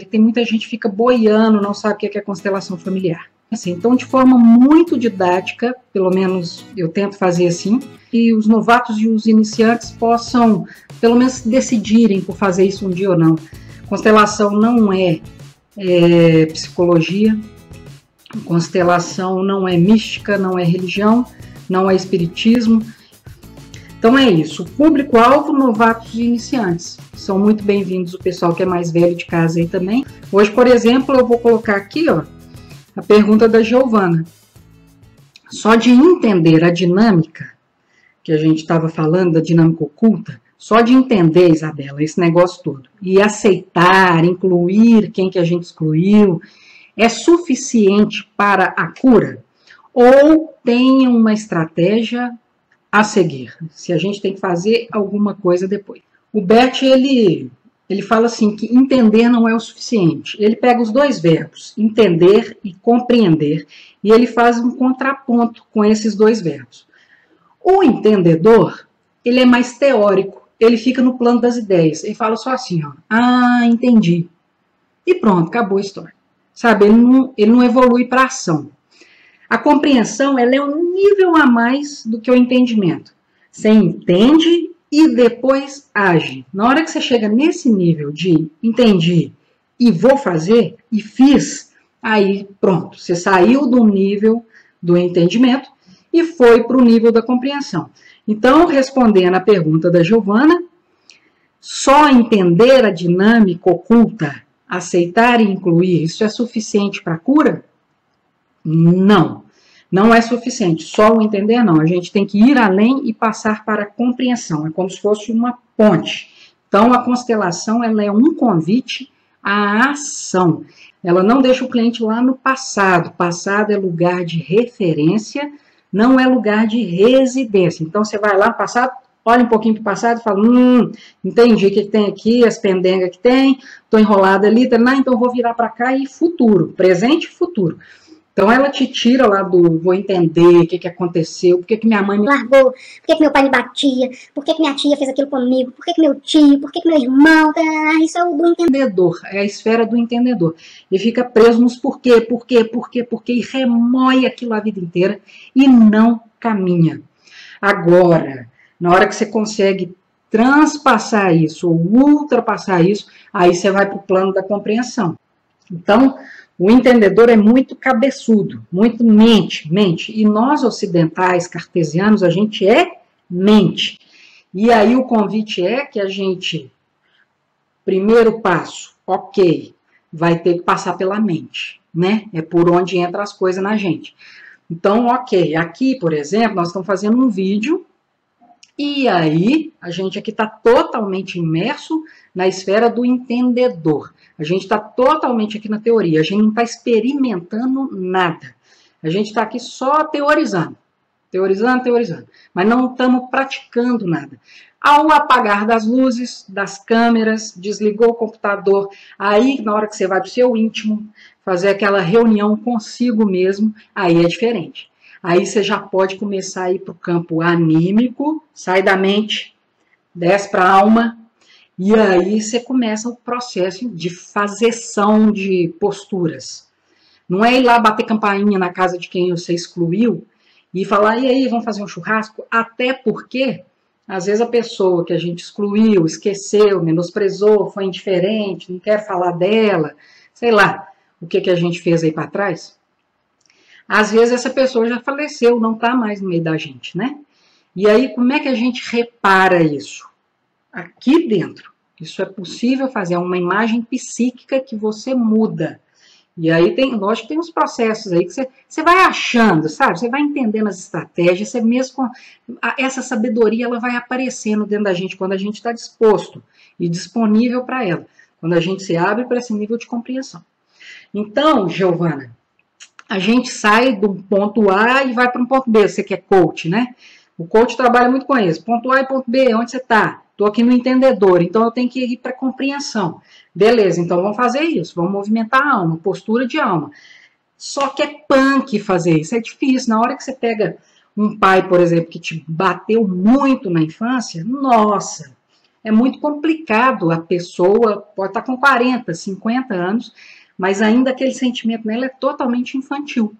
Tem muita gente que fica boiando, não sabe o que é constelação familiar. Assim, então, de forma muito didática, pelo menos eu tento fazer assim, que os novatos e os iniciantes possam, pelo menos, decidirem por fazer isso um dia ou não. Constelação não é, é psicologia, constelação não é mística, não é religião, não é espiritismo. Então é isso. Público-alvo, novatos e iniciantes. São muito bem-vindos o pessoal que é mais velho de casa aí também. Hoje, por exemplo, eu vou colocar aqui, ó, a pergunta da Giovana. Só de entender a dinâmica que a gente estava falando, da dinâmica oculta, só de entender, Isabela, esse negócio todo, e aceitar, incluir quem que a gente excluiu, é suficiente para a cura? Ou tem uma estratégia a seguir? Se a gente tem que fazer alguma coisa depois. O Bert, ele ele fala assim que entender não é o suficiente. Ele pega os dois verbos, entender e compreender, e ele faz um contraponto com esses dois verbos. O entendedor, ele é mais teórico, ele fica no plano das ideias. Ele fala só assim, ó, ah, entendi. E pronto, acabou a história. Sabe, ele não, ele não evolui para ação. A compreensão, ela é um nível a mais do que o entendimento. Você entende e depois age. Na hora que você chega nesse nível de entendi e vou fazer e fiz, aí pronto, você saiu do nível do entendimento e foi para o nível da compreensão. Então, respondendo à pergunta da Giovana, só entender a dinâmica oculta, aceitar e incluir, isso é suficiente para cura? Não não é suficiente. Só o entender não. A gente tem que ir além e passar para a compreensão. É como se fosse uma ponte. Então, a constelação ela é um convite à ação. Ela não deixa o cliente lá no passado. Passado é lugar de referência, não é lugar de residência. Então, você vai lá no passado, olha um pouquinho para o passado e fala, hum, entendi o que, tem aqui, as pendengas que tem, estou enrolada ali, tá, não, então vou virar para cá e futuro, presente e futuro. Então ela te tira lá do vou entender o que, que aconteceu, por que, que minha mãe me largou, por que, que meu pai me batia, por que, que minha tia fez aquilo comigo, por que, que meu tio, por que, que meu irmão, tá, isso é o do entendedor, é a esfera do entendedor. E fica preso nos porquê, porquê, porquê, porquê, e remoe aquilo a vida inteira e não caminha. Agora, na hora que você consegue transpassar isso ou ultrapassar isso, aí você vai para o plano da compreensão. Então, o entendedor é muito cabeçudo, muito mente, mente. E nós ocidentais, cartesianos, a gente é mente. E aí o convite é que a gente, primeiro passo, ok, vai ter que passar pela mente, né? É por onde entram as coisas na gente. Então, ok, aqui, por exemplo, nós estamos fazendo um vídeo e aí a gente aqui está totalmente imerso na esfera do entendedor. A gente está totalmente aqui na teoria, a gente não está experimentando nada. A gente está aqui só teorizando, teorizando, teorizando, mas não estamos praticando nada. Ao apagar das luzes, das câmeras, desligou o computador, aí na hora que você vai para o seu íntimo, fazer aquela reunião consigo mesmo, aí é diferente. Aí você já pode começar a ir para o campo anímico, sai da mente, desce para a alma, e aí você começa o processo de fazeção de posturas. Não é ir lá bater campainha na casa de quem você excluiu e falar, e aí, vamos fazer um churrasco? Até porque, às vezes, a pessoa que a gente excluiu, esqueceu, menosprezou, foi indiferente, não quer falar dela, sei lá, o que, que a gente fez aí para trás. Às vezes, essa pessoa já faleceu, não está mais no meio da gente, né? E aí, como é que a gente repara isso? aqui dentro. Isso é possível fazer, é uma imagem psíquica que você muda. E aí tem, lógico, tem uns processos aí que você, você vai achando, sabe? Você vai entendendo as estratégias, você mesmo essa sabedoria ela vai aparecendo dentro da gente quando a gente está disposto e disponível para ela, quando a gente se abre para esse nível de compreensão. Então, Giovana, a gente sai do ponto A e vai para um ponto B. Você que é coach, né? O coach trabalha muito com isso. Ponto A e ponto B, onde você está? Estou aqui no entendedor, então eu tenho que ir para compreensão. Beleza, então vamos fazer isso, vamos movimentar a alma, postura de alma. Só que é punk fazer isso, é difícil. Na hora que você pega um pai, por exemplo, que te bateu muito na infância, nossa, é muito complicado. A pessoa pode estar com 40, 50 anos, mas ainda aquele sentimento nela é totalmente infantil.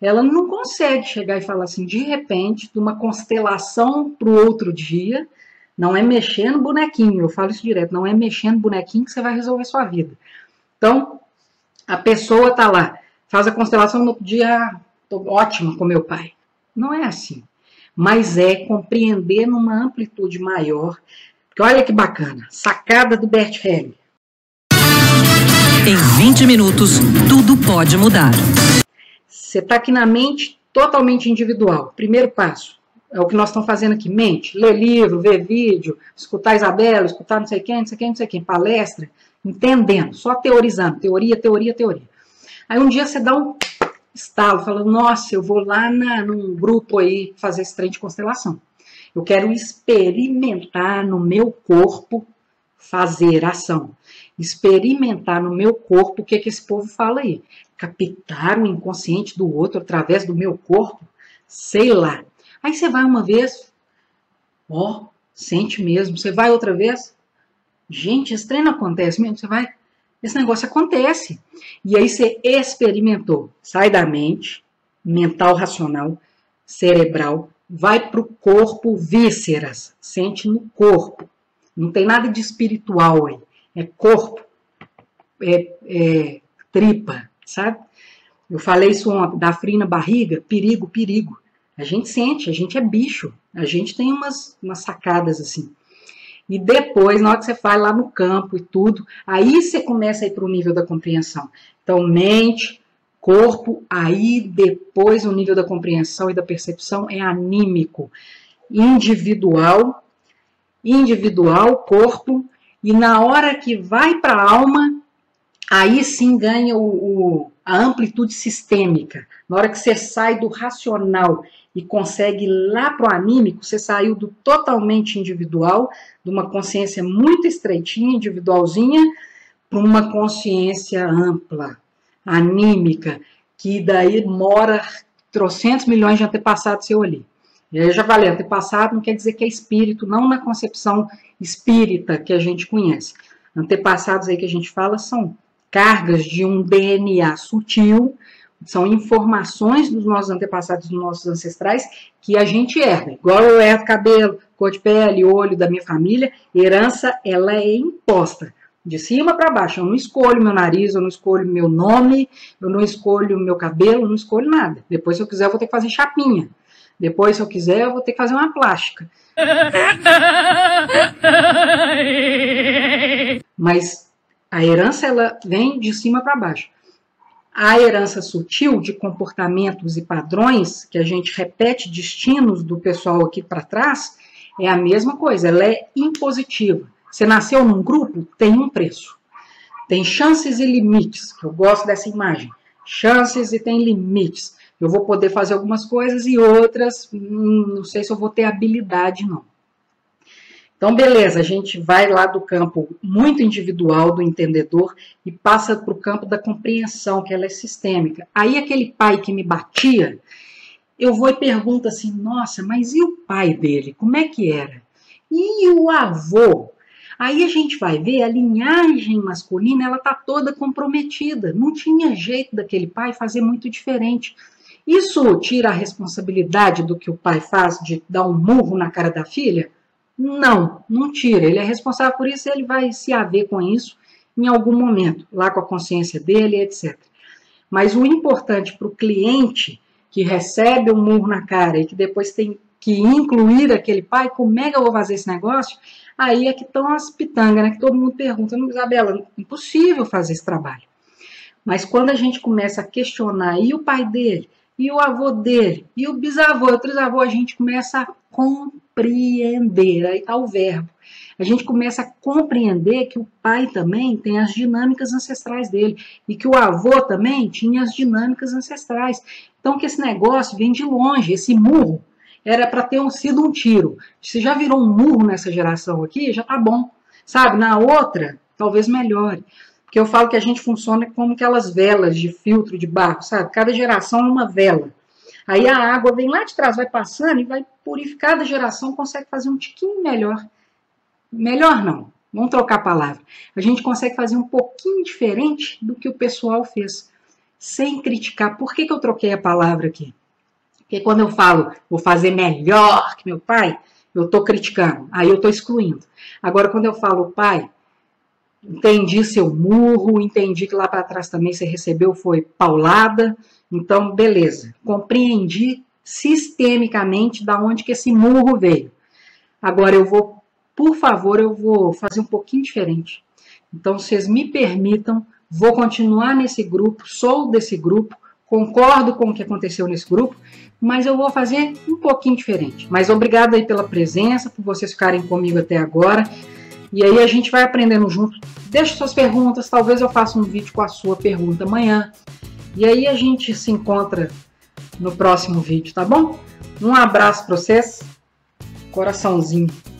Ela não consegue chegar e falar assim, de repente, de uma constelação para o outro dia, não é mexendo bonequinho, eu falo isso direto, não é mexendo bonequinho que você vai resolver sua vida. Então, a pessoa está lá, faz a constelação no dia, tô ótima com meu pai. Não é assim. Mas é compreender numa amplitude maior. Porque olha que bacana, sacada do Bert Helling. Em 20 minutos, tudo pode mudar. Você está aqui na mente totalmente individual. Primeiro passo. É o que nós estamos fazendo aqui. Mente, ler livro, ver vídeo, escutar Isabela, escutar não sei quem, não sei quem, não sei quem, palestra, entendendo, só teorizando. Teoria, teoria, teoria. Aí um dia você dá um estalo, fala, nossa, eu vou lá na, num grupo aí fazer esse trem de constelação. Eu quero experimentar no meu corpo fazer ação experimentar no meu corpo o que, que esse povo fala aí. Captar o inconsciente do outro através do meu corpo, sei lá. Aí você vai uma vez, ó, sente mesmo. Você vai outra vez, gente, esse treino acontece mesmo. Você vai, esse negócio acontece. E aí você experimentou. Sai da mente, mental, racional, cerebral, vai para o corpo, vísceras, sente no corpo. Não tem nada de espiritual aí é corpo, é, é tripa, sabe? Eu falei isso ontem, da frio na barriga, perigo, perigo. A gente sente, a gente é bicho, a gente tem umas, umas sacadas assim. E depois, na hora que você faz lá no campo e tudo, aí você começa a ir para o nível da compreensão. Então, mente, corpo, aí depois o nível da compreensão e da percepção é anímico, individual, individual, corpo, e na hora que vai para a alma, aí sim ganha o, o, a amplitude sistêmica. Na hora que você sai do racional e consegue lá para o anímico, você saiu do totalmente individual, de uma consciência muito estreitinha, individualzinha, para uma consciência ampla, anímica, que daí mora trocentos milhões de antepassados seu ali. Já falei, antepassado não quer dizer que é espírito, não na concepção espírita que a gente conhece. Antepassados aí que a gente fala são cargas de um DNA sutil, são informações dos nossos antepassados, dos nossos ancestrais, que a gente herda. Igual eu herdo cabelo, cor de pele, olho da minha família, herança, ela é imposta. De cima para baixo, eu não escolho meu nariz, eu não escolho meu nome, eu não escolho meu cabelo, eu não escolho nada. Depois, se eu quiser, eu vou ter que fazer chapinha. Depois, se eu quiser, eu vou ter que fazer uma plástica. Mas a herança ela vem de cima para baixo. A herança sutil de comportamentos e padrões que a gente repete destinos do pessoal aqui para trás é a mesma coisa, ela é impositiva. Você nasceu num grupo, tem um preço. Tem chances e limites. Eu gosto dessa imagem. Chances e tem limites eu vou poder fazer algumas coisas e outras, hum, não sei se eu vou ter habilidade, não. Então, beleza, a gente vai lá do campo muito individual do entendedor e passa para o campo da compreensão, que ela é sistêmica. Aí, aquele pai que me batia, eu vou e pergunto assim: nossa, mas e o pai dele? Como é que era? E o avô? Aí a gente vai ver a linhagem masculina, ela tá toda comprometida. Não tinha jeito daquele pai fazer muito diferente. Isso tira a responsabilidade do que o pai faz de dar um murro na cara da filha? Não, não tira. Ele é responsável por isso e ele vai se haver com isso em algum momento, lá com a consciência dele, etc. Mas o importante para o cliente que recebe um murro na cara e que depois tem que incluir aquele pai, como é que eu vou fazer esse negócio? Aí é que estão as pitangas, né? Que todo mundo pergunta, Isabela, impossível fazer esse trabalho. Mas quando a gente começa a questionar, e o pai dele? E o avô dele, e o bisavô, e o trisavô, a gente começa a compreender, aí está o verbo. A gente começa a compreender que o pai também tem as dinâmicas ancestrais dele, e que o avô também tinha as dinâmicas ancestrais. Então, que esse negócio vem de longe, esse murro, era para ter sido um tiro. Se já virou um murro nessa geração aqui, já tá bom. Sabe, na outra, talvez melhore que eu falo que a gente funciona como aquelas velas de filtro de barro, sabe? Cada geração é uma vela. Aí a água vem lá de trás, vai passando e vai purificar. Cada geração consegue fazer um tiquinho melhor. melhor não, vamos trocar a palavra. A gente consegue fazer um pouquinho diferente do que o pessoal fez, sem criticar. Por que, que eu troquei a palavra aqui? Porque quando eu falo vou fazer melhor que meu pai, eu estou criticando, aí eu estou excluindo. Agora, quando eu falo pai, entendi seu murro, entendi que lá para trás também você recebeu foi paulada, então beleza, compreendi sistemicamente da onde que esse murro veio. Agora eu vou, por favor, eu vou fazer um pouquinho diferente. Então, vocês me permitam, vou continuar nesse grupo, sou desse grupo, concordo com o que aconteceu nesse grupo, mas eu vou fazer um pouquinho diferente. Mas obrigado aí pela presença, por vocês ficarem comigo até agora. E aí a gente vai aprendendo junto. Deixe suas perguntas, talvez eu faça um vídeo com a sua pergunta amanhã. E aí a gente se encontra no próximo vídeo, tá bom? Um abraço para vocês. Coraçãozinho.